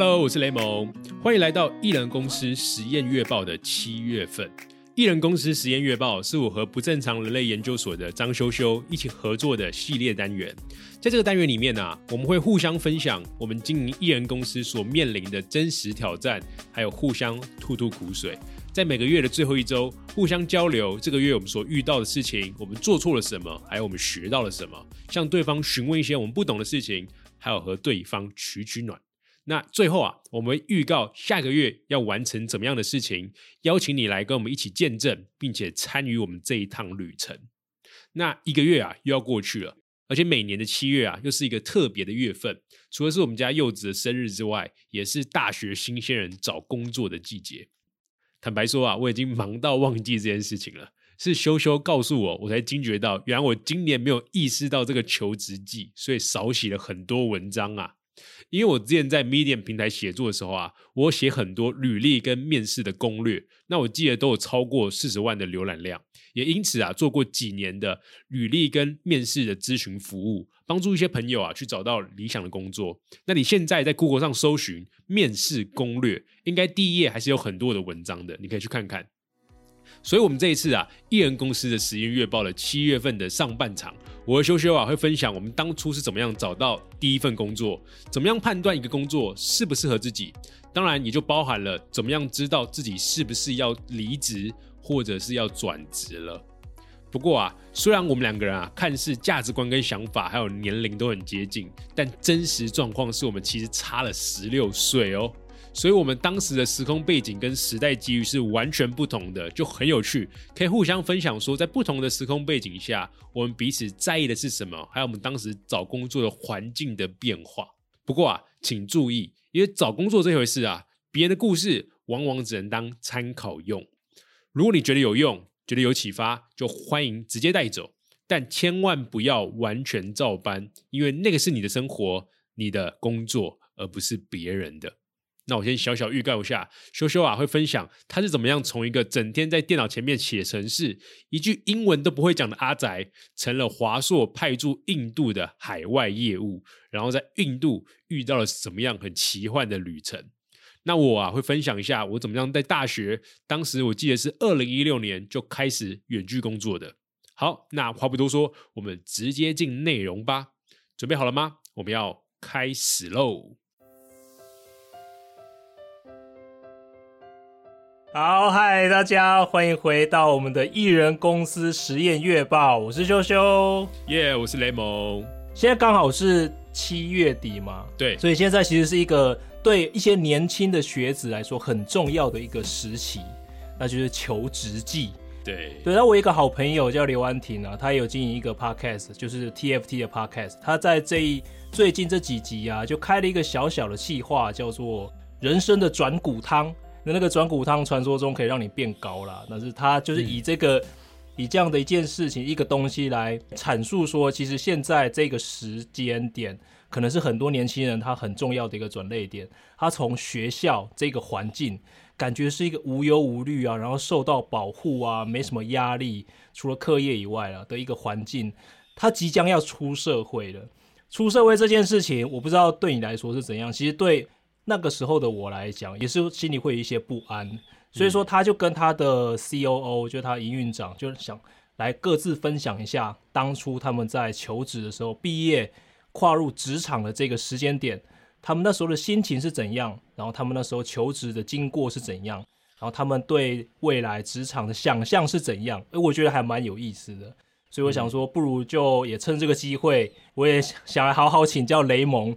Hello，我是雷蒙，欢迎来到艺人公司实验月报的七月份。艺人公司实验月报是我和不正常人类研究所的张修修一起合作的系列单元。在这个单元里面呢，我们会互相分享我们经营艺人公司所面临的真实挑战，还有互相吐吐苦水。在每个月的最后一周，互相交流这个月我们所遇到的事情，我们做错了什么，还有我们学到了什么，向对方询问一些我们不懂的事情，还有和对方取取暖。那最后啊，我们预告下个月要完成怎么样的事情，邀请你来跟我们一起见证，并且参与我们这一趟旅程。那一个月啊，又要过去了，而且每年的七月啊，又是一个特别的月份，除了是我们家柚子的生日之外，也是大学新鲜人找工作的季节。坦白说啊，我已经忙到忘记这件事情了，是修修告诉我，我才惊觉到，原来我今年没有意识到这个求职季，所以少写了很多文章啊。因为我之前在 Medium 平台写作的时候啊，我写很多履历跟面试的攻略，那我记得都有超过四十万的浏览量，也因此啊，做过几年的履历跟面试的咨询服务，帮助一些朋友啊去找到理想的工作。那你现在在 Google 上搜寻面试攻略，应该第一页还是有很多的文章的，你可以去看看。所以，我们这一次啊，艺人公司的实验月报的七月份的上半场，我和修修啊会分享我们当初是怎么样找到第一份工作，怎么样判断一个工作适不适合自己，当然也就包含了怎么样知道自己是不是要离职或者是要转职了。不过啊，虽然我们两个人啊看似价值观跟想法还有年龄都很接近，但真实状况是我们其实差了十六岁哦。所以，我们当时的时空背景跟时代机遇是完全不同的，就很有趣，可以互相分享说，在不同的时空背景下，我们彼此在意的是什么，还有我们当时找工作的环境的变化。不过啊，请注意，因为找工作这回事啊，别人的故事往往只能当参考用。如果你觉得有用，觉得有启发，就欢迎直接带走，但千万不要完全照搬，因为那个是你的生活、你的工作，而不是别人的。那我先小小预告一下，修修啊会分享他是怎么样从一个整天在电脑前面写程式、一句英文都不会讲的阿宅，成了华硕派驻印度的海外业务，然后在印度遇到了什么样很奇幻的旅程。那我啊会分享一下我怎么样在大学，当时我记得是二零一六年就开始远距工作的。好，那话不多说，我们直接进内容吧。准备好了吗？我们要开始喽！好，嗨，大家欢迎回到我们的艺人公司实验月报，我是修修，耶，我是雷蒙。现在刚好是七月底嘛，对，所以现在其实是一个对一些年轻的学子来说很重要的一个时期，那就是求职季。对，对，那我一个好朋友叫刘安婷啊，他有经营一个 podcast，就是 TFT 的 podcast，他在这一最近这几集啊，就开了一个小小的计划，叫做人生的转骨汤。那那个转骨汤传说中可以让你变高啦，但是他就是以这个以这样的一件事情一个东西来阐述说，其实现在这个时间点可能是很多年轻人他很重要的一个转泪点。他从学校这个环境感觉是一个无忧无虑啊，然后受到保护啊，没什么压力，除了课业以外啊的一个环境，他即将要出社会了。出社会这件事情，我不知道对你来说是怎样，其实对。那个时候的我来讲，也是心里会有一些不安，所以说他就跟他的 C O O，就他营运长，就是想来各自分享一下当初他们在求职的时候，毕业跨入职场的这个时间点，他们那时候的心情是怎样，然后他们那时候求职的经过是怎样，然后他们对未来职场的想象是怎样，哎，我觉得还蛮有意思的。所以我想说，不如就也趁这个机会，我也想来好好请教雷蒙。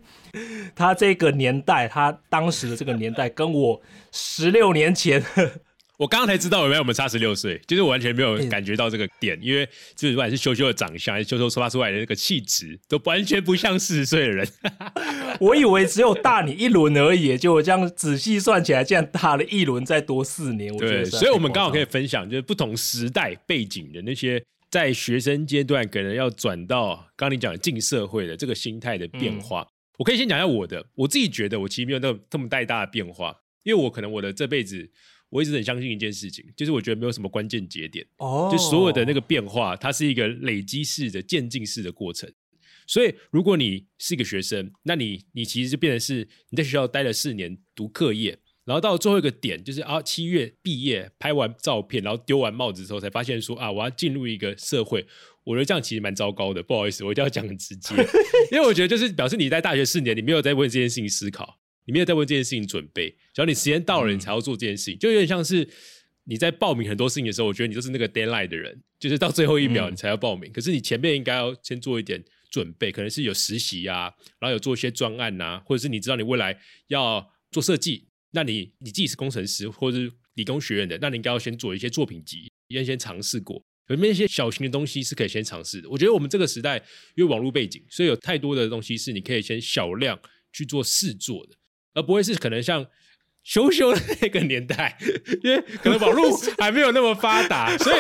他这个年代，他当时的这个年代，跟我十六年前，我刚刚才知道原来我们差十六岁，就是我完全没有感觉到这个点，因为就是不管是修修的长相，还是修修发出来的那个气质，都完全不像四十岁的人。我以为只有大你一轮而已，结果这样仔细算起来，竟然大了一轮，再多四年。我觉得，所以我们刚好可以分享，就是不同时代背景的那些在学生阶段可能要转到刚你讲的进社会的这个心态的变化。我可以先讲一下我的，我自己觉得我其实没有那这么太大的变化，因为我可能我的这辈子。我一直很相信一件事情，就是我觉得没有什么关键节点，哦，就所有的那个变化，它是一个累积式的渐进式的过程。所以，如果你是一个学生，那你你其实就变成是你在学校待了四年读课业，然后到最后一个点，就是啊七月毕业，拍完照片，然后丢完帽子之后，才发现说啊我要进入一个社会。我觉得这样其实蛮糟糕的，不好意思，我一定要讲很直接，因为我觉得就是表示你在大学四年，你没有在为这件事情思考。你没有在为这件事情准备，只要你时间到了，你才要做这件事情，就有点像是你在报名很多事情的时候，我觉得你就是那个 deadline 的人，就是到最后一秒你才要报名。可是你前面应该要先做一点准备，可能是有实习啊，然后有做一些专案呐，或者是你知道你未来要做设计，那你你自己是工程师或者是理工学院的，那你应该要先做一些作品集，先先尝试过，有那些小型的东西是可以先尝试的？我觉得我们这个时代因为网络背景，所以有太多的东西是你可以先小量去做试做的。而不会是可能像羞羞的那个年代，因为可能网络 还没有那么发达，所以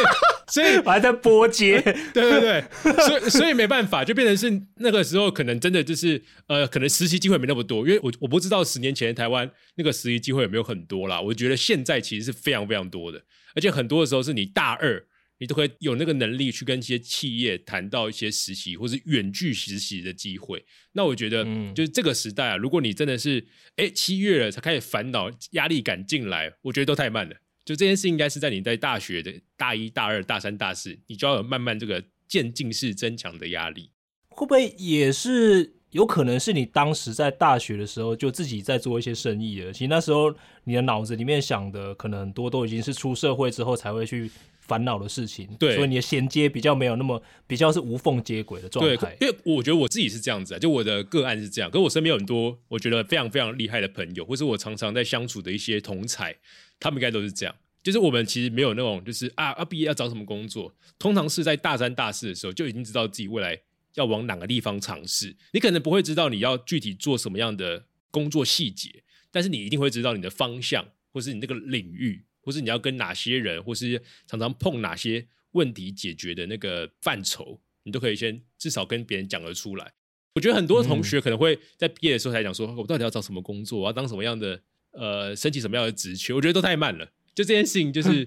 所以我还在波接，对对对，所以所以没办法，就变成是那个时候可能真的就是呃，可能实习机会没那么多，因为我我不知道十年前台湾那个实习机会有没有很多啦，我觉得现在其实是非常非常多的，而且很多的时候是你大二。你都可以有那个能力去跟一些企业谈到一些实习或是远距实习的机会。那我觉得，就是这个时代啊，如果你真的是哎七月了才开始烦恼压力感进来，我觉得都太慢了。就这件事应该是在你在大学的大一、大二、大三、大四，你就要有慢慢这个渐进式增强的压力。会不会也是有可能是你当时在大学的时候就自己在做一些生意了？其实那时候你的脑子里面想的可能很多都已经是出社会之后才会去。烦恼的事情，对，所以你的衔接比较没有那么比较是无缝接轨的状态。因为我觉得我自己是这样子啊，就我的个案是这样，可是我身边有很多我觉得非常非常厉害的朋友，或是我常常在相处的一些同才，他们应该都是这样。就是我们其实没有那种，就是啊，啊毕业要找什么工作，通常是在大三大四的时候就已经知道自己未来要往哪个地方尝试。你可能不会知道你要具体做什么样的工作细节，但是你一定会知道你的方向，或是你那个领域，或是你要跟哪些人，或是常常碰哪些。问题解决的那个范畴，你都可以先至少跟别人讲得出来。我觉得很多同学可能会在毕业的时候才讲说，我到底要找什么工作，我要当什么样的呃，申请什么样的职缺？我觉得都太慢了。就这件事情，就是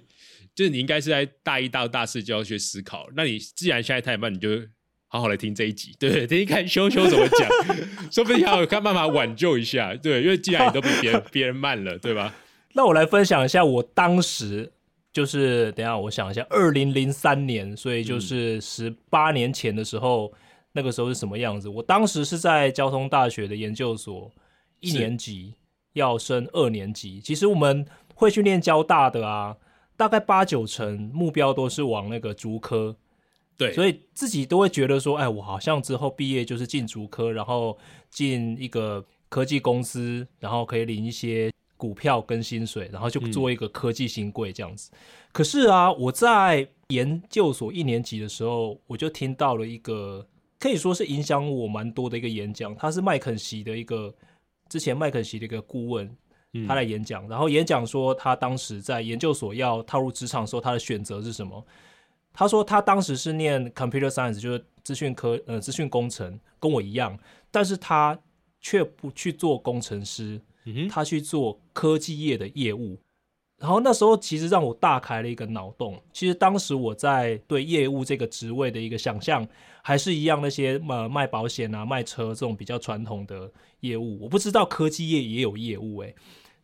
就是你应该是在大一、大二、大四就要去思考。那你既然现在太慢，你就好好来听这一集，对，听听看修修怎么讲，说不定还有看办法挽救一下。对，因为既然你都比别人 别人慢了，对吧？那我来分享一下我当时。就是等下，我想一下，二零零三年，所以就是十八年前的时候，那个时候是什么样子？我当时是在交通大学的研究所一年级，要升二年级。其实我们会去念交大的啊，大概八九成目标都是往那个竹科，对，所以自己都会觉得说，哎，我好像之后毕业就是进竹科，然后进一个科技公司，然后可以领一些。股票跟薪水，然后就做一个科技新贵这样子。可是啊，我在研究所一年级的时候，我就听到了一个可以说是影响我蛮多的一个演讲。他是麦肯锡的一个之前麦肯锡的一个顾问，他来演讲。然后演讲说他当时在研究所要踏入职场的时候，他的选择是什么？他说他当时是念 computer science，就是资讯科呃资讯工程，跟我一样，但是他却不去做工程师。他去做科技业的业务，然后那时候其实让我大开了一个脑洞。其实当时我在对业务这个职位的一个想象，还是一样那些呃卖保险啊、卖车这种比较传统的业务。我不知道科技业也有业务诶。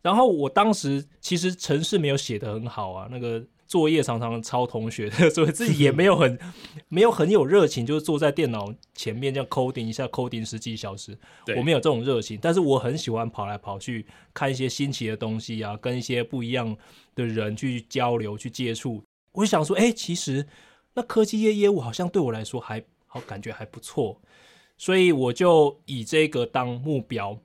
然后我当时其实城市没有写得很好啊，那个。作业常常抄同学的，所以自己也没有很 没有很有热情，就是坐在电脑前面这样 coding 一下，coding 十几小时，我没有这种热情。但是我很喜欢跑来跑去，看一些新奇的东西啊，跟一些不一样的人去交流、去接触。我就想说，哎，其实那科技业业务好像对我来说还好，感觉还不错，所以我就以这个当目标。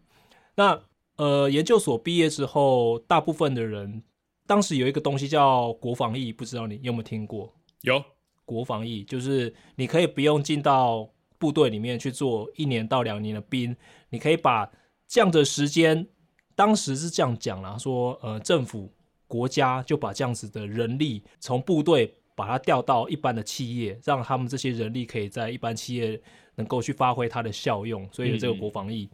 那呃，研究所毕业之后，大部分的人。当时有一个东西叫国防役，不知道你有没有听过？有国防役，就是你可以不用进到部队里面去做一年到两年的兵，你可以把这样的时间，当时是这样讲啦，说呃，政府国家就把这样子的人力从部队把它调到一般的企业，让他们这些人力可以在一般企业能够去发挥它的效用，所以这个国防役，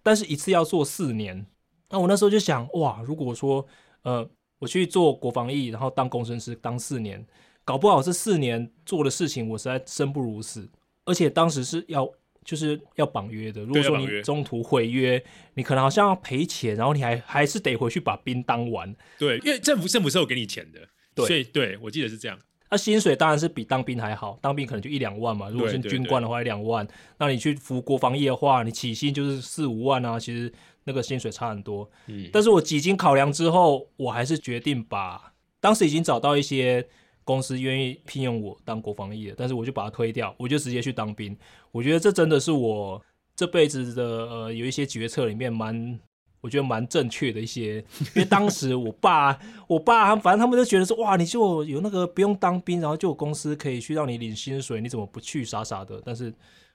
但是一次要做四年。那我那时候就想，哇，如果说呃，我去做国防役，然后当工程师当四年，搞不好这四年做的事情我实在生不如死，而且当时是要。就是要绑约的。如果说你中途毁约，你可能好像要赔钱，然后你还还是得回去把兵当完。对，因为政府政府是有给你钱的，对，所以对我记得是这样。那薪水当然是比当兵还好，当兵可能就一两万嘛。如果是军官的话，两万。那你去服国防业的话，你起薪就是四五万啊。其实那个薪水差很多。嗯。但是我几经考量之后，我还是决定把当时已经找到一些。公司愿意聘用我当国防役的，但是我就把它推掉，我就直接去当兵。我觉得这真的是我这辈子的呃有一些决策里面蛮，我觉得蛮正确的一些。因为当时我爸，我爸反正他们都觉得说，哇，你就有那个不用当兵，然后就有公司可以去让你领薪水，你怎么不去？傻傻的。但是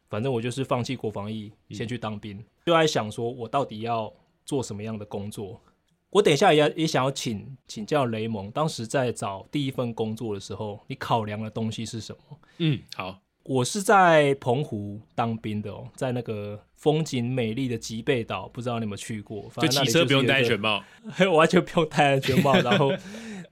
反正我就是放弃国防役，先去当兵，就在想说我到底要做什么样的工作。我等一下也也想要请请教雷蒙，当时在找第一份工作的时候，你考量的东西是什么？嗯，好，我是在澎湖当兵的哦，在那个风景美丽的吉贝岛，不知道你有没有去过？就骑车不用戴安全帽，完全不用戴安全帽，然后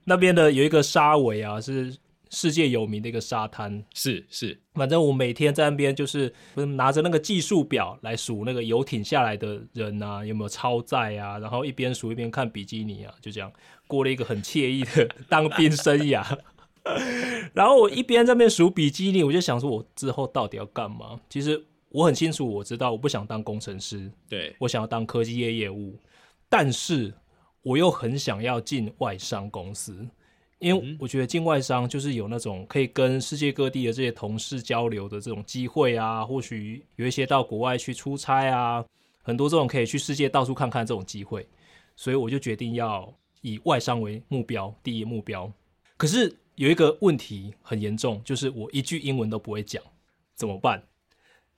那边的有一个沙尾啊，是。世界有名的一个沙滩，是是，反正我每天在那边就是拿着那个计数表来数那个游艇下来的人啊，有没有超载啊，然后一边数一边看比基尼啊，就这样过了一个很惬意的当兵生涯。然后我一边在那边数比基尼，我就想说，我之后到底要干嘛？其实我很清楚，我知道我不想当工程师，对我想要当科技业业务，但是我又很想要进外商公司。因为我觉得进外商就是有那种可以跟世界各地的这些同事交流的这种机会啊，或许有一些到国外去出差啊，很多这种可以去世界到处看看这种机会，所以我就决定要以外商为目标，第一目标。可是有一个问题很严重，就是我一句英文都不会讲，怎么办？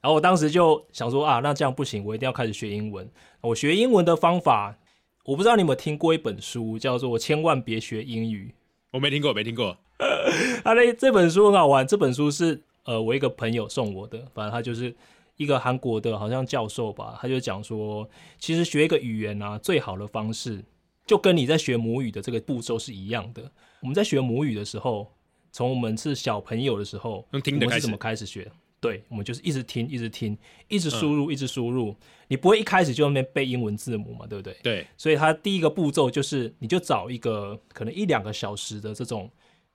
然后我当时就想说啊，那这样不行，我一定要开始学英文。我学英文的方法，我不知道你有没有听过一本书，叫做《千万别学英语》。我没听过，没听过。啊，那这本书很好玩。这本书是呃，我一个朋友送我的。反正他就是一个韩国的，好像教授吧。他就讲说，其实学一个语言啊，最好的方式就跟你在学母语的这个步骤是一样的。我们在学母语的时候，从我们是小朋友的时候，用听的开始，怎么开始学？对，我们就是一直听，一直听，一直输入，一直输入。你不会一开始就那边背英文字母嘛？对不对？对。所以它第一个步骤就是，你就找一个可能一两个小时的这种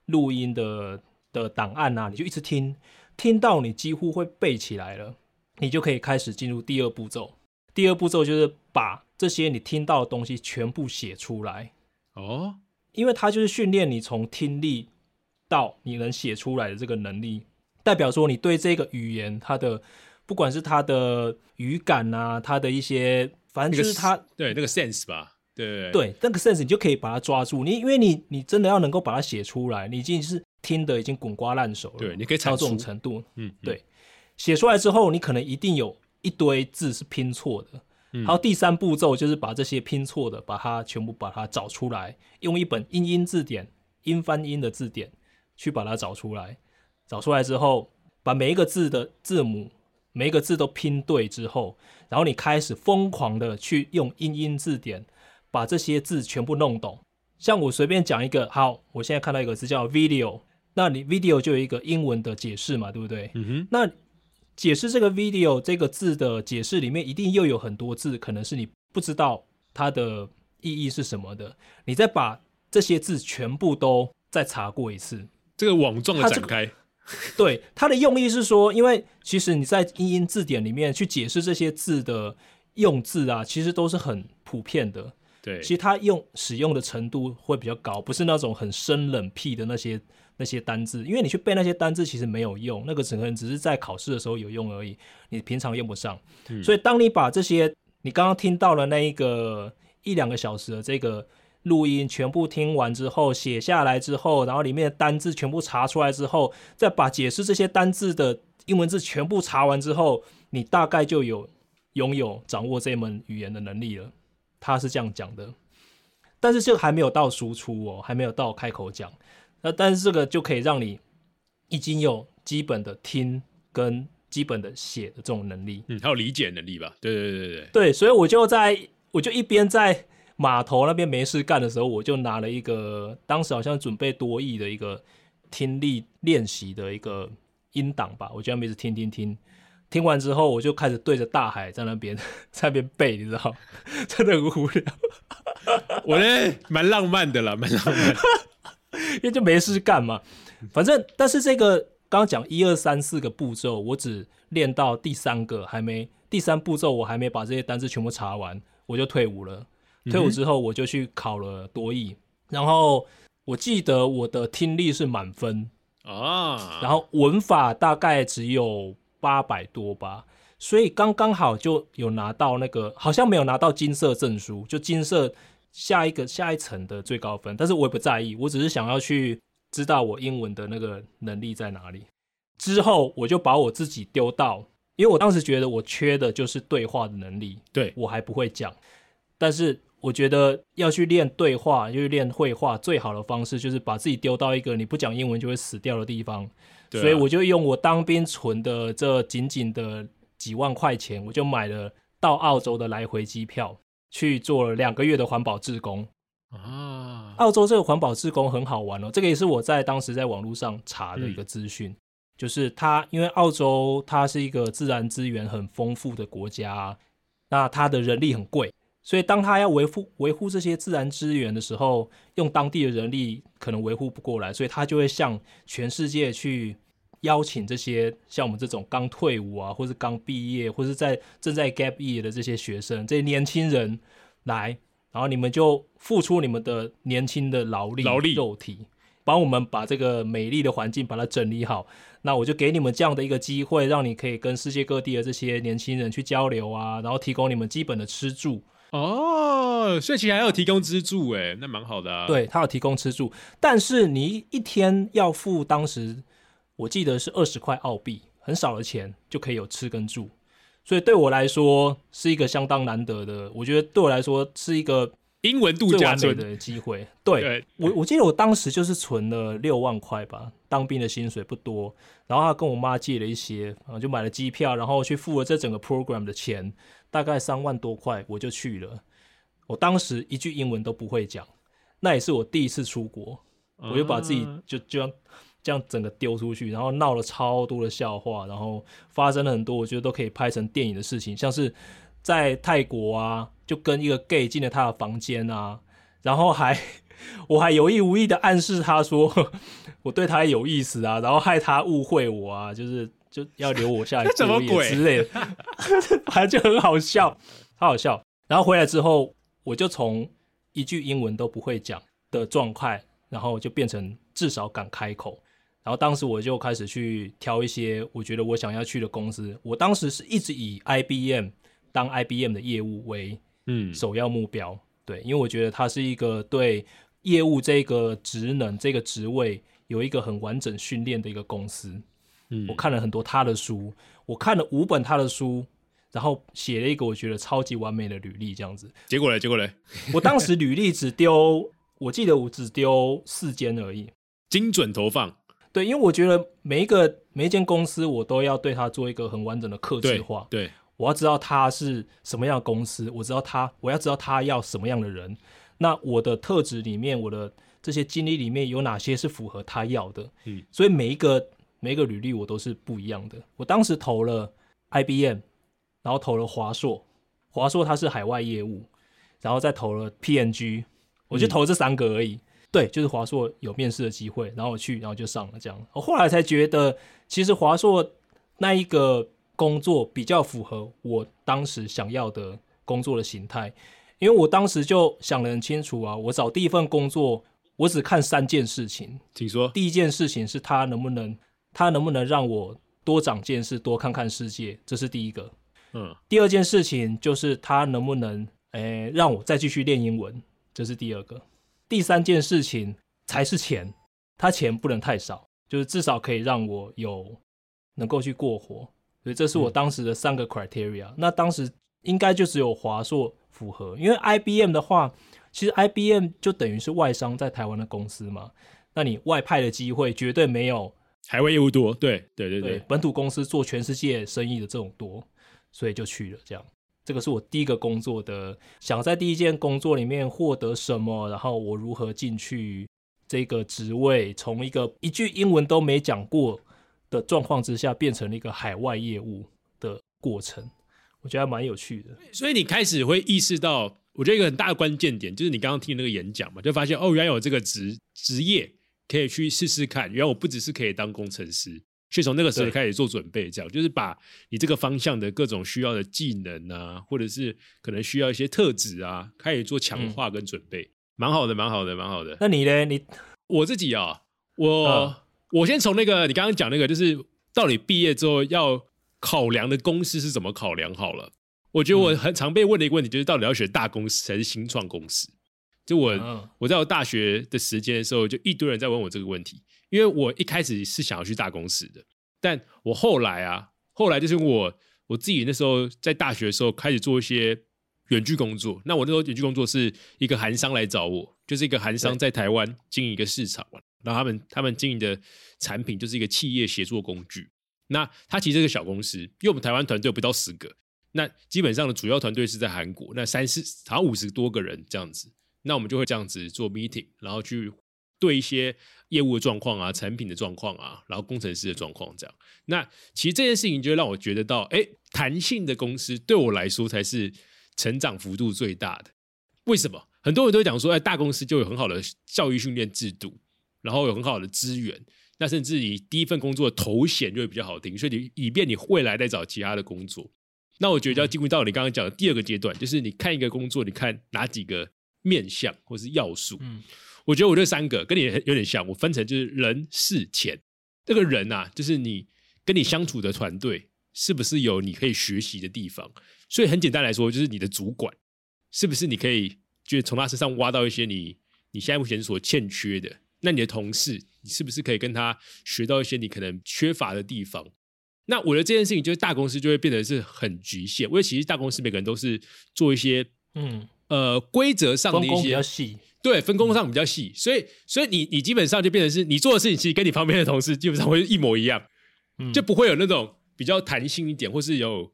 录音的的档案啊，你就一直听，听到你几乎会背起来了，你就可以开始进入第二步骤。第二步骤就是把这些你听到的东西全部写出来。哦。因为它就是训练你从听力到你能写出来的这个能力。代表说，你对这个语言，它的不管是它的语感啊，它的一些，反正就是它对那个 sense 吧，对对，那个 sense 你就可以把它抓住。你因为你你真的要能够把它写出来，你已经是听的已经滚瓜烂熟了，对，你可以到这种程度，嗯，对。写出来之后，你可能一定有一堆字是拼错的。然后第三步骤就是把这些拼错的，把它全部把它找出来，用一本英音字典、英翻英的字典去把它找出来。找出来之后，把每一个字的字母，每一个字都拼对之后，然后你开始疯狂的去用英音字典把这些字全部弄懂。像我随便讲一个，好，我现在看到一个字叫 video，那你 video 就有一个英文的解释嘛，对不对？嗯哼。那解释这个 video 这个字的解释里面，一定又有很多字，可能是你不知道它的意义是什么的。你再把这些字全部都再查过一次，这个网状的展开。对，它的用意是说，因为其实你在英音字典里面去解释这些字的用字啊，其实都是很普遍的。对，其实它用使用的程度会比较高，不是那种很生冷僻的那些那些单字。因为你去背那些单字其实没有用，那个可能只是在考试的时候有用而已，你平常用不上。所以当你把这些你刚刚听到了那一个一两个小时的这个。录音全部听完之后，写下来之后，然后里面的单字全部查出来之后，再把解释这些单字的英文字全部查完之后，你大概就有拥有掌握这门语言的能力了。他是这样讲的，但是这个还没有到输出哦，还没有到开口讲。那但是这个就可以让你已经有基本的听跟基本的写的这种能力，嗯，还有理解能力吧？对对对对对，对，所以我就在我就一边在码头那边没事干的时候，我就拿了一个当时好像准备多义的一个听力练习的一个音档吧，我就那边听听听，听完之后我就开始对着大海在那边 在那边背，你知道，真的很无聊。我呢蛮浪漫的啦，蛮浪漫。因为就没事干嘛，反正但是这个刚刚讲一二三四个步骤，我只练到第三个，还没第三步骤，我还没把这些单词全部查完，我就退伍了。退伍之后，我就去考了多译，然后我记得我的听力是满分啊，然后文法大概只有八百多吧，所以刚刚好就有拿到那个，好像没有拿到金色证书，就金色。下一个下一层的最高分，但是我也不在意，我只是想要去知道我英文的那个能力在哪里。之后我就把我自己丢到，因为我当时觉得我缺的就是对话的能力，对我还不会讲。但是我觉得要去练对话，就是练绘画，最好的方式就是把自己丢到一个你不讲英文就会死掉的地方。所以我就用我当兵存的这仅仅的几万块钱，我就买了到澳洲的来回机票。去做了两个月的环保志工啊！澳洲这个环保志工很好玩哦，这个也是我在当时在网络上查的一个资讯，就是它因为澳洲它是一个自然资源很丰富的国家，那它的人力很贵，所以当他要维护维护这些自然资源的时候，用当地的人力可能维护不过来，所以他就会向全世界去。邀请这些像我们这种刚退伍啊，或是刚毕业，或是在正在 gap year 的这些学生、这些年轻人来，然后你们就付出你们的年轻的劳力、劳力肉体，帮我们把这个美丽的环境把它整理好。那我就给你们这样的一个机会，让你可以跟世界各地的这些年轻人去交流啊，然后提供你们基本的吃住。哦，所以其实还要提供资助，哎，那蛮好的啊。对他有提供吃住，但是你一天要付当时。我记得是二十块澳币，很少的钱就可以有吃跟住，所以对我来说是一个相当难得的。我觉得对我来说是一个英文度假村的机会。对我，我记得我当时就是存了六万块吧，当兵的薪水不多，然后他跟我妈借了一些，啊，就买了机票，然后去付了这整个 program 的钱，大概三万多块，我就去了。我当时一句英文都不会讲，那也是我第一次出国，我就把自己就就。这样整个丢出去，然后闹了超多的笑话，然后发生了很多我觉得都可以拍成电影的事情，像是在泰国啊，就跟一个 gay 进了他的房间啊，然后还 我还有意无意的暗示他说 我对他有意思啊，然后害他误会我啊，就是就要留我下来什么鬼之类的，反正就很好笑，好好笑。然后回来之后，我就从一句英文都不会讲的状态，然后就变成至少敢开口。然后当时我就开始去挑一些我觉得我想要去的公司。我当时是一直以 IBM 当 IBM 的业务为嗯首要目标，对，因为我觉得它是一个对业务这个职能这个职位有一个很完整训练的一个公司。嗯，我看了很多他的书，我看了五本他的书，然后写了一个我觉得超级完美的履历，这样子。结果呢？结果呢？我当时 履历只丢，我记得我只丢四间而已，精准投放。对，因为我觉得每一个每一间公司，我都要对它做一个很完整的客制化。对，我要知道它是什么样的公司，我知道它，我要知道它要什么样的人。那我的特质里面，我的这些经历里面有哪些是符合他要的？嗯，所以每一个每一个履历我都是不一样的。我当时投了 IBM，然后投了华硕，华硕它是海外业务，然后再投了 PNG，我就投这三个而已。对，就是华硕有面试的机会，然后我去，然后就上了这样。我后来才觉得，其实华硕那一个工作比较符合我当时想要的工作的形态，因为我当时就想得很清楚啊，我找第一份工作，我只看三件事情。请说。第一件事情是他能不能，他能不能让我多长见识，多看看世界，这是第一个。嗯。第二件事情就是他能不能，诶，让我再继续练英文，这是第二个。第三件事情才是钱，他钱不能太少，就是至少可以让我有能够去过活，所以这是我当时的三个 criteria。那当时应该就只有华硕符合，因为 IBM 的话，其实 IBM 就等于是外商在台湾的公司嘛，那你外派的机会绝对没有海外业务多，对对对对对，本土公司做全世界生意的这种多，所以就去了。这样，这个是我第一个工作的，想在第一件工作里面获得什么，然后我如何进去这个职位，从一个一句英文都没讲过的状况之下，变成了一个海外业务的过程，我觉得还蛮有趣的。所以你开始会意识到，我觉得一个很大的关键点就是你刚刚听那个演讲嘛，就发现哦，原来有这个职职业可以去试试看，原来我不只是可以当工程师，所以从那个时候对开始做准备，这样就是把你这个方向的各种需要的技能啊，或者是可能需要一些特质啊，开始做强化跟准备，蛮好的，蛮好的，蛮好的。那你呢？你我自己啊，我、嗯我先从那个你刚刚讲那个，就是到底毕业之后要考量的公司是怎么考量好了。我觉得我很常被问的一个问题就是，到底要选大公司还是新创公司？就我、嗯我在我大学的时间的时候，就一堆人在问我这个问题，因为我一开始是想要去大公司的，但我后来啊，后来就是我我自己那时候在大学的时候开始做一些远距工作。那我那时候远距工作是一个韩商来找我，就是一个韩商在台湾经营一个市场嘛，然后他们他们经营的产品就是一个企业协作工具。那它其实是个小公司，因为我们台湾团队有不到十个，那基本上的主要团队是在韩国，那三四好像五十多个人这样子，那我们就会这样子做 meeting，然后去对一些业务的状况啊、产品的状况啊，然后工程师的状况这样。那其实这件事情就让我觉得到，哎，弹性的公司对我来说才是成长幅度最大的。为什么？很多人都讲说，哎，大公司就有很好的教育训练制度，然后有很好的资源，那甚至你第一份工作的头衔就会比较好听，所以你以便你未来再找其他的工作。那我觉得要进入到你刚刚讲的第二个阶段，就是你看一个工作，你看哪几个面向或是要素。嗯我觉得我这三个跟你有点像，我分成就是人、事、钱。这个人啊，就是你跟你相处的团队是不是有你可以学习的地方？所以很简单来说，就是你的主管是不是你可以就是从他身上挖到一些你你现在目前所欠缺的？那你的同事，你是不是可以跟他学到一些你可能缺乏的地方？那我觉得这件事情就是大公司就会变得是很局限，因为其实大公司每个人都是做一些嗯，呃规则上的一些比较些细，对分工上比较细，所以所以你你基本上就变成是你做的事情，其实跟你旁边的同事基本上会一模一样，嗯就不会有那种比较弹性一点，或是有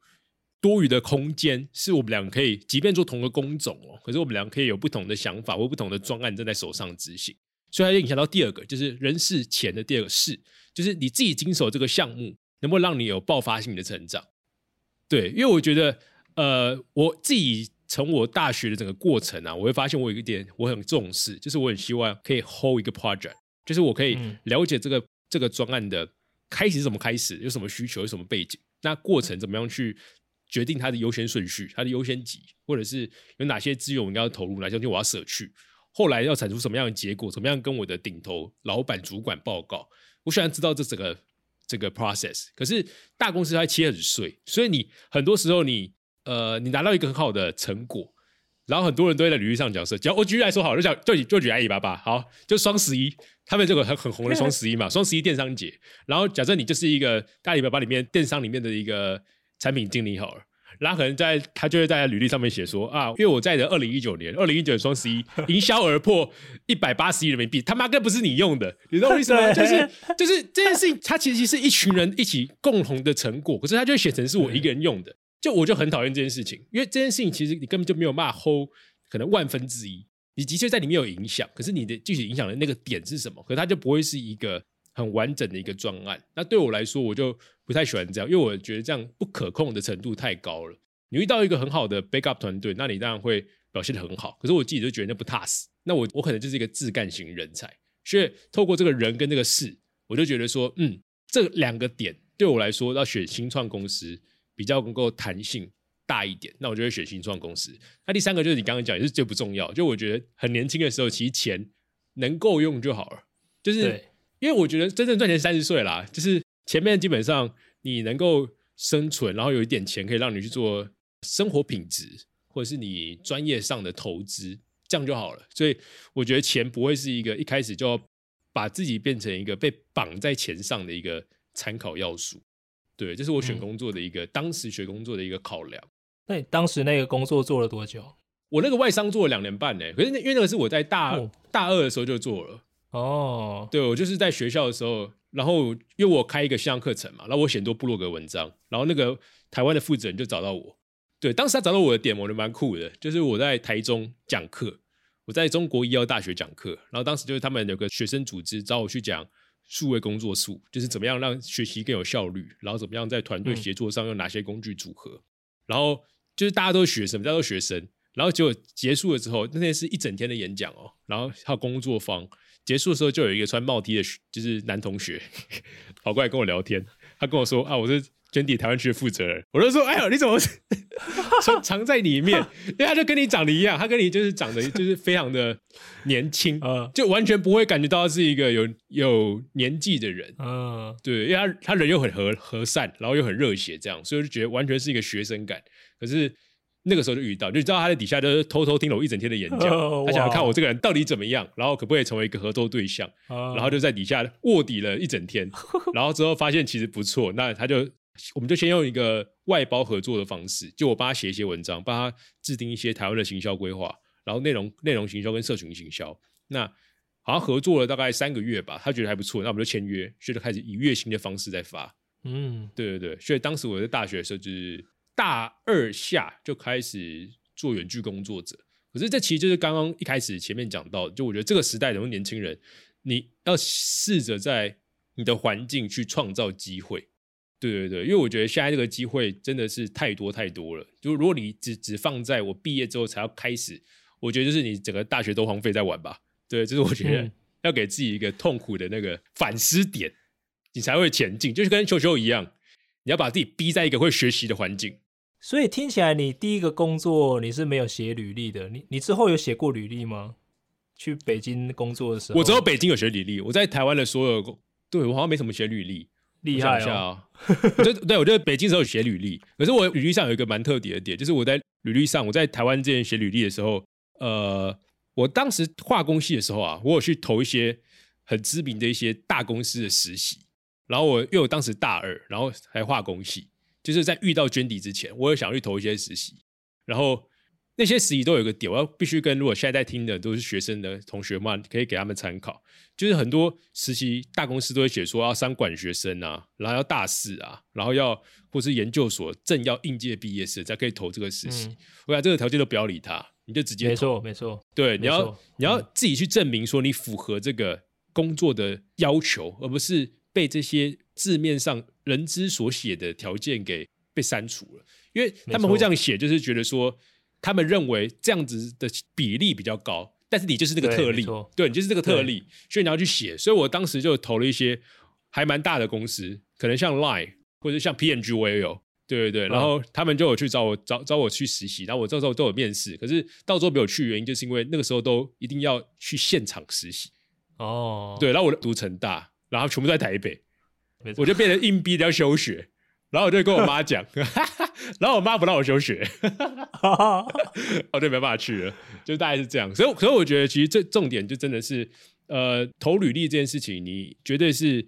多余的空间，是我们俩可以即便做同个工种哦，可是我们俩可以有不同的想法或不同的专案正在手上执行，所以它就影响到第二个，就是人事钱的第二个事，就是你自己经手这个项目能不能让你有爆发性的成长。对，因为我觉得，呃，我自己从我大学的整个过程啊，我会发现我有一点我很重视，就是我很希望可以 hold 一个 project，就是我可以嗯了解这个、这个专案的开始是怎么开始，有什么需求，有什么背景，那过程怎么样去决定它的优先顺序、它的优先级，或者是有哪些资源我应该要投入，哪些东西我要舍去，后来要产出什么样的结果，怎么样跟我的顶头老板、主管报告，我喜欢知道这整个这个 process。可是大公司它切很碎，所以你很多时候你呃你拿到一个很好的成果。然后很多人都会在履历上角色，只要我举例来说好，就讲就举就举阿里巴巴，好，就双十一，他们这个很很红的双十一嘛，双十一电商节。然后假设你就是一个阿里巴巴里面电商里面的一个产品经理好了，然后可能在他就会在履历上面写说啊，因为我在的二零一九年，二零一九年双十一营销额破一百八十亿人民币，他妈根本不是你用的，你知道为什么吗？就是就是这件事情，它其实是一群人一起共同的成果，可是他就会写成是我一个人用的。就我就很讨厌这件事情，因为这件事情其实你根本就没有办法 hold 可能万分之一，你的确在里面有影响，可是你的具体影响的那个点是什么？可是它就不会是一个很完整的一个专案。那对我来说，我就不太喜欢这样，因为我觉得这样不可控的程度太高了。你遇到一个很好的 backup 团队，那你当然会表现的很好。可是我自己就觉得那不踏实。那我我可能就是一个自干型人才，所以透过这个人跟这个事，我就觉得说，嗯，这两个点对我来说，要选新创公司比较能够弹性大一点，那我就会选新创公司。那第三个就是你刚刚讲，也是最不重要，就我觉得很年轻的时候，其实钱能够用就好了。就是因为我觉得真正赚钱三十岁啦，就是前面基本上你能够生存，然后有一点钱可以让你去做生活品质，或者是你专业上的投资，这样就好了。所以我觉得钱不会是一个一开始就要把自己变成一个被绑在钱上的一个参考要素。对，这是我选嗯工作的一个、当时选工作的一个考量。那你当时那个工作做了多久？我那个外商做了两年半呢，可是那因为那个是我在大、哦大二的时候就做了。哦，对我就是在学校的时候，然后因为我开一个线上课程嘛，然后我写很多部落格文章，然后那个台湾的负责人就找到我。对，当时他找到我的点，我觉得蛮酷的，就是我在台中讲课，我在中国医药大学讲课，然后当时就是他们有个学生组织找我去讲数位工作术，就是怎么样让学习更有效率，然后怎么样在团队嗯。协作上用哪些工具组合，然后就是大家都是学生，大家都是学生，然后结果结束了之后，那天是一整天的演讲哦，然后还有工作坊，结束的时候就有一个穿帽 T 的学，就是男同学 跑过来跟我聊天，他跟我说啊，我是卷底台湾区的负责人，我就说哎呦，你怎么藏藏在里面？因为他就跟你长得一样，他跟你就是长得就是非常的年轻，就完全不会感觉到是一个有有年纪的人。嗯，对，因为他他人又很和和善，然后又很热血，这样，所以我就觉得完全是一个学生感。可是那个时候就遇到，就知道他在底下就是偷偷听了我一整天的演讲，他想要看我这个人到底怎么样，然后可不可以成为一个合作对象，然然后就在底下卧底了一整天，然后之后发现其实不错，那他就我们就先用一个外包合作的方式，就我帮他写一些文章，帮他制定一些台湾的行销规划，然后内容内容行销跟社群行销，那好像合作了大概三个月吧，他觉得还不错，那我们就签约，所以就开始以月薪的方式在发。嗯，对对对，所以当时我在大学的时候，就是大二下就开始做远距工作者。可是这其实就是刚刚一开始前面讲到的，就我觉得这个时代的年轻人，你要试着在你的环境去创造机会。对对对，因为我觉得现在这个机会真的是太多太多了。就如果你只只放在我毕业之后才要开始，我觉得就是你整个大学都荒废在玩吧。对，这是我觉得嗯要给自己一个痛苦的那个反思点，你才会前进。就是跟球球一样，你要把自己逼在一个会学习的环境。所以听起来你第一个工作你是没有写履历的，你你之后有写过履历吗？去北京工作的时候，我只有北京有学履历，我在台湾的所有工，对我好像没什么写履历。厉害啊！我觉得对我觉得北京时候有写履历，可是我履历上有一个蛮特别的点，就是我在履历上，我在台湾之前写履历的时候，呃，我当时化工系的时候啊，我有去投一些很知名的一些大公司的实习，然后我因为我当时大二，然后还化工系，就是在遇到捐底之前，我有想去投一些实习，然后那些实习都有一个点，我要必须跟如果现在在听的都是学生的同学们，可以给他们参考。就是很多实习大公司都会写说要三管学生啊，然后要大四啊，然后要或是研究所正要应届毕业生才可以投这个实习。嗯我讲这个条件都不要理他，你就直接没投。错没错，对，你要你要嗯自己去证明说你符合这个工作的要求，而不是被这些字面上人之所写的条件给被删除了。因为他们会这样写，就是觉得说他们认为这样子的比例比较高，但是你就是那个特例对你就是这个特例，所以你要去写。所以我当时就投了一些还蛮大的公司，可能像 Line 或者像 PNG 我也有。对对对，嗯然后他们就有去找我找找我去实习，然后我到时候都有面试，可是到时候没有去，原因就是因为那个时候都一定要去现场实习。哦，对，然后我读成大，然后全部在台北，我就变成硬逼的要休学，然后我就跟我妈讲，然后我妈不让我休学，我就没办法去了，就大概是这样。所以，所以我觉得其实这重点就真的是，呃，投履历这件事情，你绝对是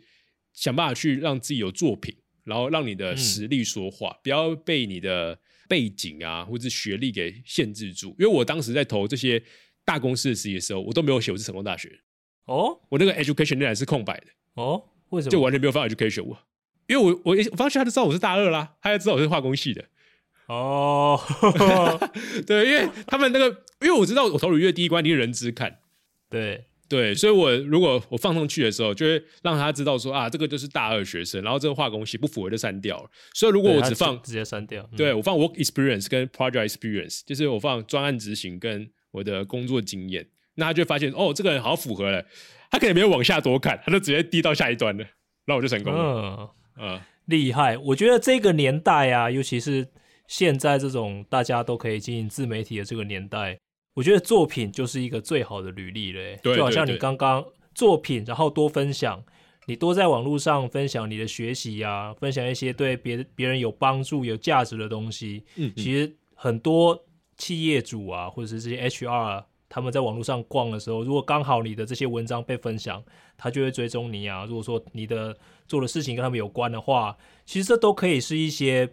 想办法去让自己有作品，然后让你的实力说话，不要被你的背景啊或者是学历给限制住。因为我当时在投这些大公司的实习的时候，我都没有写我是成功大学，哦我那个 education 那栏是空白的。哦，为什么？就完全没有放 education 我，因为我我我放学他就知道我是大二啦，他就知道我是化工系的，哦，对，因为他们那个，因为我知道我投履历的第一关你是人资看，对，对，所以我如果我放上去的时候，就会让他知道说啊，这个就是大二学生，然后这个化工系不符合就删掉了，所以如果我只放直接删掉，嗯。对我放 work experience 跟 project experience，就是我放专案执行跟我的工作经验，那他就会发现哦，这个人好像符合了，他可能没有往下多看，他就直接递到下一端了，那我就成功了，嗯，嗯厉害！我觉得这个年代啊，尤其是现在这种大家都可以经营自媒体的这个年代，我觉得作品就是一个最好的履历了欸。对就好像你刚刚作品，然后多分享，你多在网络上分享你的学习啊，分享一些对别别人有帮助、有价值的东西。嗯，嗯其实很多企业主啊，或者是这些 HR 啊，他们在网络上逛的时候，如果刚好你的这些文章被分享，他就会追踪你啊。如果说你的做的事情跟他们有关的话，其实这都可以是一些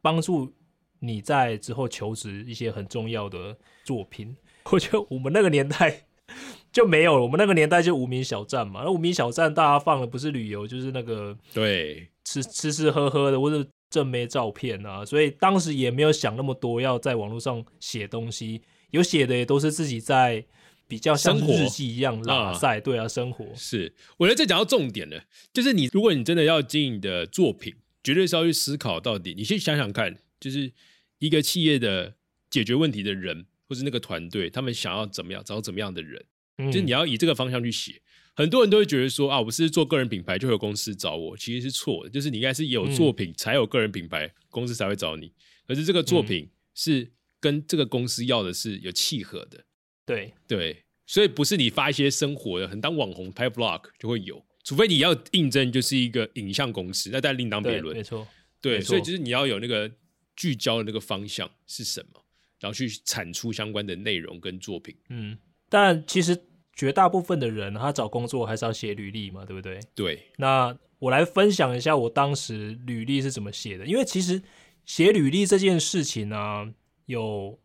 帮助你在之后求职一些很重要的作品。我觉得我们那个年代 就没有了，我们那个年代就无名小站嘛。那无名小站大家放的不是旅游，就是那个对吃吃吃喝喝的，或者正妹照片啊。所以当时也没有想那么多，要在网络上写东西，有写的也都是自己在比较像日记一样拉塞。对啊，生活是，我觉得这讲到重点了，就是你如果你真的要经营的作品，绝对是要去思考到底，你先想想看，就是一个企业的解决问题的人，或是那个团队，他们想要怎么样，找怎么样的人，嗯就是你要以这个方向去写。很多人都会觉得说啊，我是做个人品牌就会有公司找我，其实是错的。就是你应该是有作品才有个人品牌，公司才会找你。可是这个作品是跟这个公司要的是有契合的，对对，所以不是你发一些生活的，很当网红拍 vlog 就会有，除非你要应征就是一个影像公司，那但另当别对，论没。错。对，所以就是你要有那个聚焦的那个方向是什么，然后去产出相关的内容跟作品。嗯，但其实绝大部分的人，他找工作还是要写履历嘛，对不对？对，那我来分享一下我当时履历是怎么写的，因为其实写履历这件事情呢、有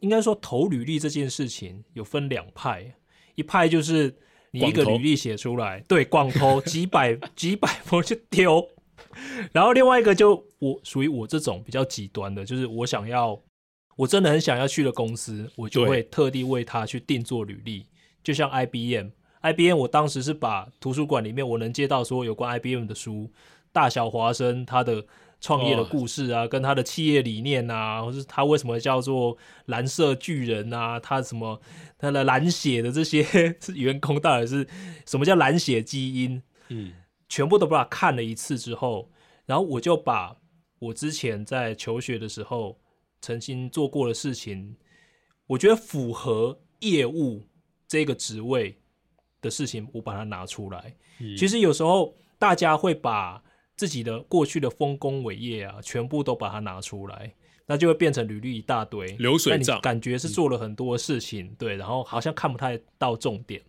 应该说投履历这件事情有分两派，一派就是你一个履历写出来，对，广投 几百几百封就丢，然后另外一个就我属于我这种比较极端的，就是我想要我真的很想要去的公司，我就会特地为他去定做履历，就像 IBM。IBM 我当时是把图书馆里面我能接到所有有关 IBM 的书，大小华生他的创业的哦故事啊，跟他的企业理念啊，或是他为什么叫做蓝色巨人啊，他什么他的蓝血的这些 员工到底是什么叫蓝血基因，嗯，全部都把它看了一次之后，然后我就把我之前在求学的时候曾经做过的事情，我觉得符合业务这个职位的事情，我把它拿出来。嗯其实有时候大家会把自己的过去的丰功伟业啊，全部都把它拿出来，那就会变成履历一大堆。流水账。感觉是做了很多事情，对，然后好像看不太到重点，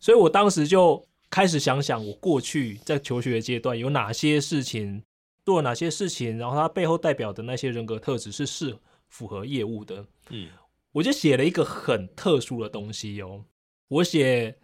所以我当时就开始想想，我过去在求学阶段有哪些事情做了哪些事情，然后它背后代表的那些人格特质是是符合业务的，嗯，我就写了一个很特殊的东西哦，我写。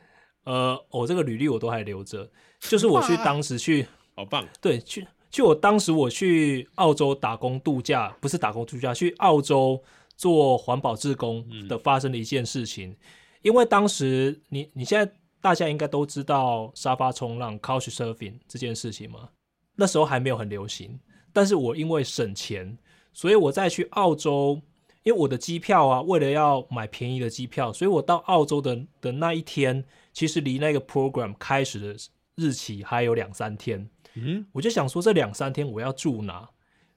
呃，我、这个履历我都还留着，就是我去当时去好棒，对，去就我当时我去澳洲打工度假，不是打工度假，去澳洲做环保志工的发生的一件事情。因为当时你你现在大家应该都知道沙发冲浪 （couch surfing） 这件事情嘛，那时候还没有很流行。但是我因为省钱，所以我再去澳洲，因为我的机票啊，为了要买便宜的机票，所以我到澳洲的的那一天，其实离那个 program 开始的日期还有两三天。嗯，我就想说这两三天我要住哪，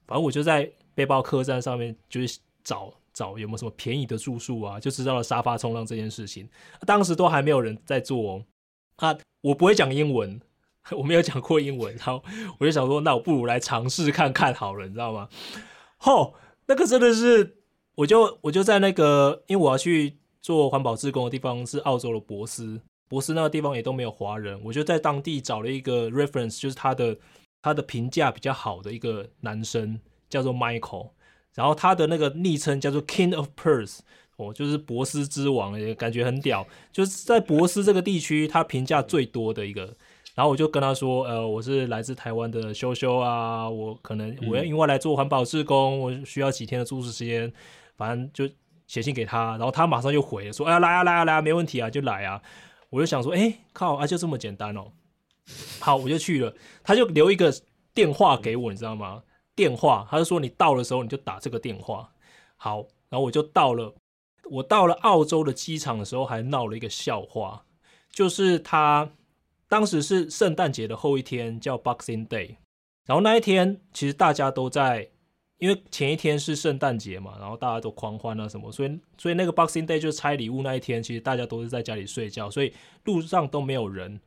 反正我就在背包客栈上面就是找找有没有什么便宜的住宿啊，就知道了沙发冲浪这件事情。当时都还没有人在做哦，啊，我不会讲英文，我没有讲过英文，然后我就想说，那我不如来尝试看看好了，你知道吗？吼，那个真的是，我就我就在那个，因为我要去做环保志工的地方是澳洲的博斯，博斯那个地方也都没有华人，我就在当地找了一个 reference，就是他的他的评价比较好的一个男生，叫做 Michael，然后他的那个昵称叫做 King of Perth，哦，就是博斯之王，也感觉很屌，就是在博斯这个地区，他评价最多的一个。然后我就跟他说，呃，我是来自台湾的修修啊，我可能我要因为来做环保志工，我需要几天的住宿时间，反正就写信给他，然后他马上就回了，说，哎呀，来啊来啊来啊，没问题啊，就来啊。我就想说，哎，靠啊，就这么简单哦。好，我就去了，他就留一个电话给我，你知道吗？电话，他就说你到的时候你就打这个电话。好，然后我就到了，我到了澳洲的机场的时候还闹了一个笑话，就是他当时是圣诞节的后一天，叫 Boxing Day，然后那一天其实大家都在，因为前一天是圣诞节嘛，然后大家都狂欢啊什么，所以所以那个 Boxing Day 就是拆礼物那一天，其实大家都是在家里睡觉，所以路上都没有人。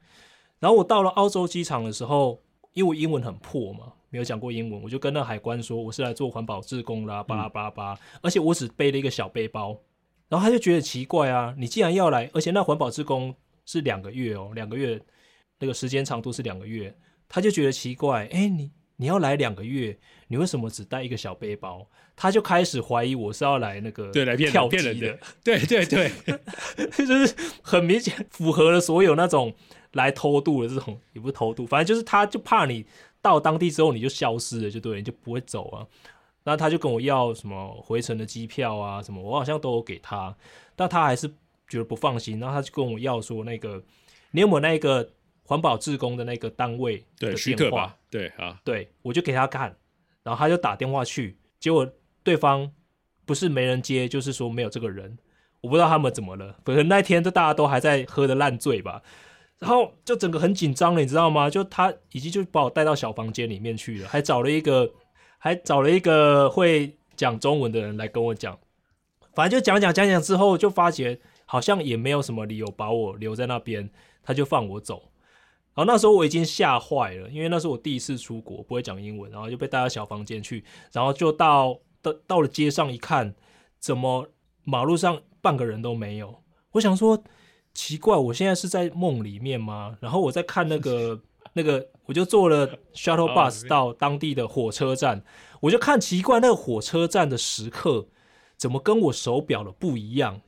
然后我到了澳洲机场的时候，因为我英文很破嘛，没有讲过英文，我就跟那海关说我是来做环保志工啦，巴拉巴拉巴拉，而且我只背了一个小背包。然后他就觉得奇怪啊，你既然要来，而且那环保志工是两个月哦，两个月那个时间长度是两个月，他就觉得奇怪，哎，你你要来两个月，你为什么只带一个小背包？他就开始怀疑我是要来那个对来骗跳骗人级的，对对 对，就是很明显符合了所有那种来偷渡的这种，也不是偷渡，反正就是他就怕你到当地之后你就消失了，就对，你就不会走啊。那他就跟我要什么回程的机票啊，什么我好像都有给他，但他还是觉得不放心，然后他就跟我要说那个你有没有那个环保志工的那个单位的电话？对啊，对，我就给他看，然后他就打电话去，结果对方不是没人接，就是说没有这个人，我不知道他们怎么了，可能那天就大家都还在喝的烂醉吧，然后就整个很紧张了，你知道吗？就他已经就把我带到小房间里面去了，还找了一个还找了一个会讲中文的人来跟我讲，反正就讲讲讲讲之后，就发觉好像也没有什么理由把我留在那边，他就放我走。那时候我已经吓坏了，因为那是我第一次出国，不会讲英文，然后就被带到小房间去，然后就到到到了街上一看，怎么马路上半个人都没有？我想说奇怪，我现在是在梦里面吗？然后我在看那个 那个，我就坐了 shuttle 哦 bus 到当地的火车站，我就看奇怪那个火车站的时刻怎么跟我手表的不一样？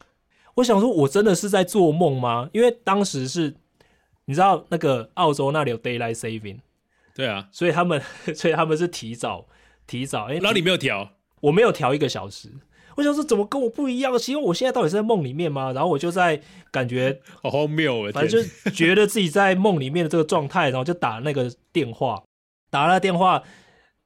我想说，我真的是在做梦吗？因为当时是，你知道那个澳洲那里有 daylight saving，对啊，所以他们 所以他们是提早提早，哎、然后你没有调，我没有调一个小时。我想说怎么跟我不一样？因为我现在到底是在梦里面吗？然后我就在感觉 好荒谬啊！反正就觉得自己在梦里面的这个状态，然后就打那个电话，打了电话，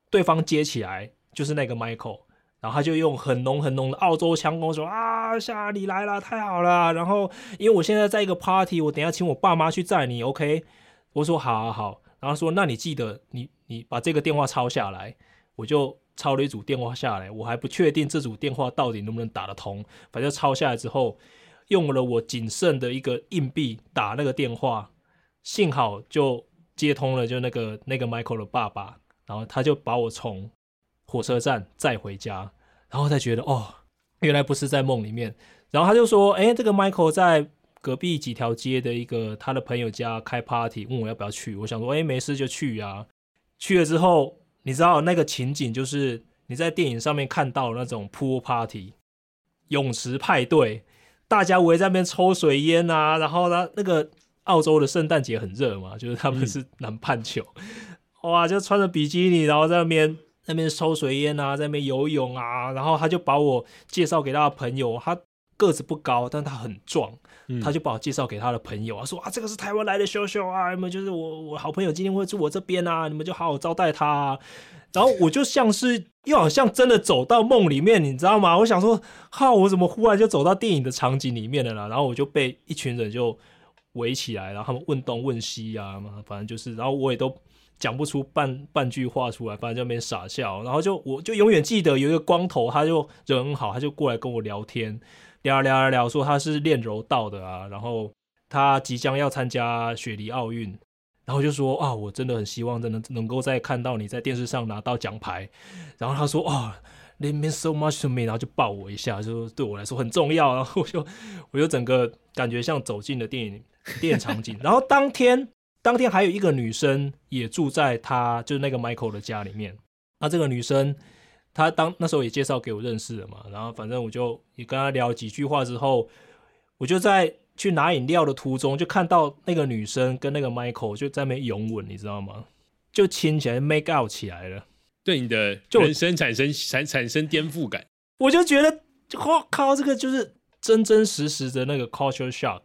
对方接起来就是那个 Michael，然后他就用很浓很浓的澳洲腔跟我说啊，夏你来了，太好了。然后因为我现在在一个 party，我等下请我爸妈去载你，OK？我说好好好，然后说那你记得你你把这个电话抄下来，我就抄了一组电话下来，我还不确定这组电话到底能不能打得通，反正抄下来之后。用了我仅剩的一个硬币打那个电话，幸好就接通了，就那个那个 Michael 的爸爸，然后他就把我从火车站再回家，然后才觉得哦，原来不是在梦里面。然后他就说，哎，这个 Michael 在隔壁几条街的一个他的朋友家开 party，问我要不要去。我想说，哎，没事就去呀、去了之后，你知道那个情景就是你在电影上面看到那种 pool party 泳池派对。大家围在那边抽水烟啊，然后呢，那个澳洲的圣诞节很热嘛，就是他们是南半球，哇，就穿着比基尼，然后在那边那边抽水烟啊，在那边游泳啊，然后他就把我介绍给他的朋友，他个子不高，但他很壮，嗯他就把我介绍给他的朋友啊，说啊，这个是台湾来的秀秀啊，你们就是我我好朋友今天会住我这边啊，你们就好好招待他、啊。然后我就像是又好像真的走到梦里面，你知道吗？我想说，哈，我怎么忽然就走到电影的场景里面了啦？然后我就被一群人就围起来，然后他们问东问西啊，反正就是，然后我也都讲不出半半句话出来，反正就在那边傻笑。然后就我就永远记得有一个光头，他就人很好，他就过来跟我聊天，聊聊聊聊，说他是练柔道的啊，然后他即将要参加雪梨奥运。然后就说啊，我真的很希望真的能够再看到你在电视上拿到奖牌。然后他说啊，It means so much to me，然后就抱我一下，就对我来说很重要。然后我就我就整个感觉像走进了电影电影场景。然后当天当天还有一个女生也住在他就是那个 Michael 的家里面。那这个女生她当那时候也介绍给我认识了嘛。然后反正我就也跟她聊几句话之后，我就在。去拿饮料的途中，就看到那个女生跟那个 Michael 就在那边拥吻，你知道吗？就亲起来，make out 起来了，对你的就人生产生产产生颠覆感。我就觉得，我靠，这个就是真真实实的那个 culture shock。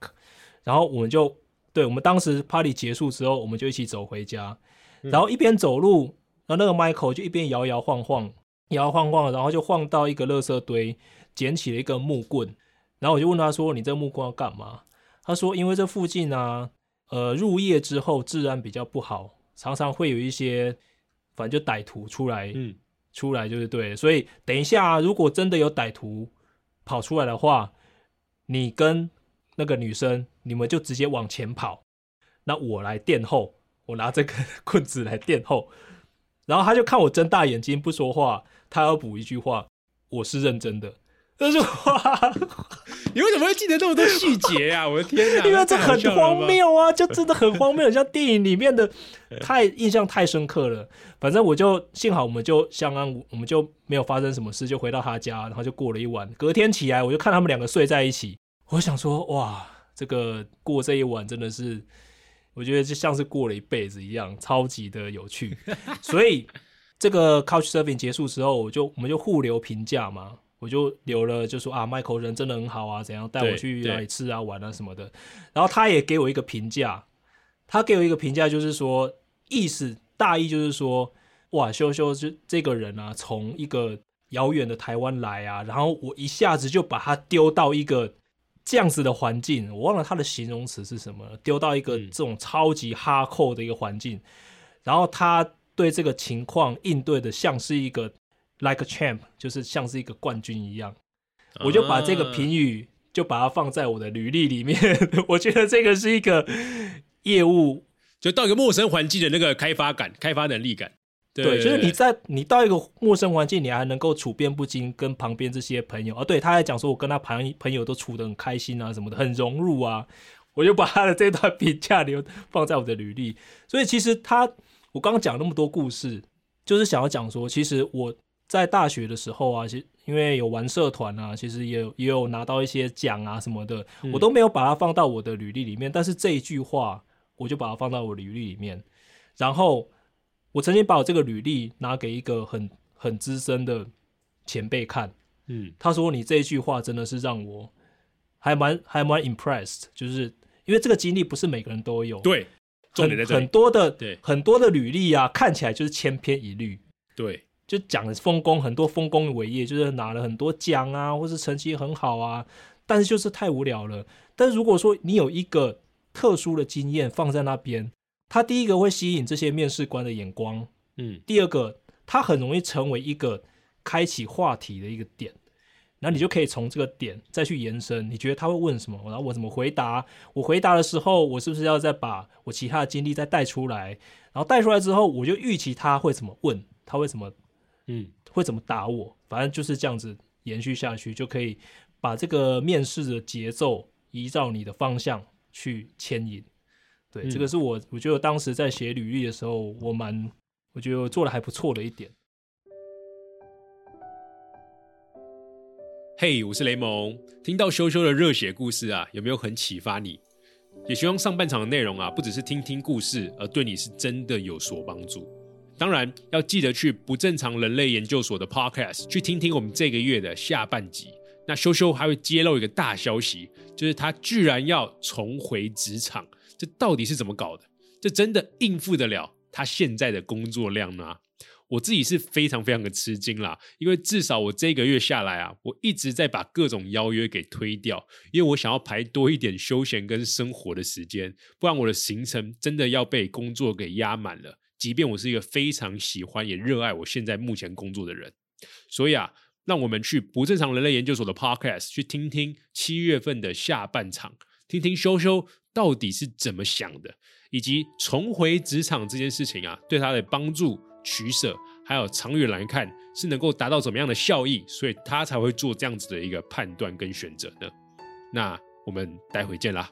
然后我们就，对我们当时 party 结束之后，我们就一起走回家，然后一边走路，然后那个 Michael 就一边摇摇晃晃，摇摇晃晃，然后就晃到一个垃圾堆，捡起了一根木棍。然后我就问他说：“你这木棍要干嘛？”他说：“因为这附近啊，呃，入夜之后治安比较不好，常常会有一些，反正就歹徒出来，嗯，出来就是对。所以等一下，如果真的有歹徒跑出来的话，你跟那个女生，你们就直接往前跑，那我来垫后，我拿这个 棍子来垫后。然后他就看我睁大眼睛不说话，他要补一句话：我是认真的。”就是哇，你为什么会记得那么多细节啊？我的天哪！因为这很荒。谬啊，就真的很荒谬，很像电影里面的，太印象太深刻了。反正我就幸好我们就相安无，我们就没有发生什么事，就回到他家，然后就过了一晚。隔天起来，我就看他们两个睡在一起，我想说，哇，这个过这一晚真的是，我觉得就像是过了一辈子一样，超级的有趣。所以这个 Couch Surfing 结束之后，我就我们就互留评价嘛，我就留了就说啊，Michael 人真的很好啊，怎样带我去哪里吃啊玩啊什么的。然后他也给我一个评价，他给我一个评价就是说，意思大意就是说，哇，修修这这个人啊，从一个遥远的台湾来啊，然后我一下子就把他丢到一个这样子的环境，我忘了他的形容词是什么，丢到一个嗯这种超级哈扣的一个环境，然后他对这个情况应对的像是一个 like a champ，就是像是一个冠军一样。我就把这个啊评语就把它放在我的履历里面，我觉得这个是一个业务，就到一个陌生环境的那个开发感、开发能力感。对，对，就是你在你到一个陌生环境，你还能够处变不惊，跟旁边这些朋友，啊，对，他还讲说我跟他朋朋友都处得很开心啊，什么的，很融入啊，我就把他的这段评价留放在我的履历。所以其实他，我刚刚讲那么多故事，就是想要讲说，其实我在大学的时候啊，其实因为有玩社团啊，其实也有也有拿到一些奖啊什么的，我都没有把它放到我的履历里面，但是这一句话，我就把它放到我履历里面。然后我曾经把我这个履历拿给一个很很资深的前辈看，嗯，他说你这一句话真的是让我还蛮还蛮 impressed，就是因为这个经历不是每个人都有，对，重点在很很。多的对很多的履历啊，看起来就是千篇一律。对，就讲的丰功，很多丰功伟业，就是拿了很多奖啊，或是成绩很好啊，但是就是太无聊了。但是如果说你有一个特殊的经验放在那边，它第一个会吸引这些面试官的眼光，嗯，第二个他很容易成为一个开启话题的一个点。然后你就可以从这个点再去延伸，你觉得他会问什么，然后我怎么回答？我回答的时候，我是不是要再把我其他的经历再带出来？然后带出来之后，我就预期他会怎么问，他会怎么嗯，会怎么打我，反正就是这样子延续下去，就可以把这个面试的节奏依照你的方向去牵引。对，嗯这个是我我觉得当时在写履历的时候，我蛮我觉得我做的还不错的一点。嘿，我是雷蒙。听到羞羞的热血故事啊，有没有很启发你？也希望上半场的内容啊，不只是听听故事，而对你是真的有所帮助。当然，要记得去不正常人类研究所的 Podcast 去听听我们这个月的下半集。那羞羞还会揭露一个大消息，就是他居然要重回职场，这到底是怎么搞的？这真的应付得了他现在的工作量吗？我自己是非常非常的吃惊啦，因为至少我这个月下来啊，我一直在把各种邀约给推掉，因为我想要排多一点休闲跟生活的时间，不然我的行程真的要被工作给压满了。即便我是一个非常喜欢也热爱我现在目前工作的人，所以啊，让我们去不正常人类研究所的 Podcast 去听听七月份的下半场，听听修修到底是怎么想的，以及重回职场这件事情啊，对他的帮助、取舍，还有长远来看是能够达到怎么样的效益，所以他才会做这样子的一个判断跟选择呢？那我们待会见啦。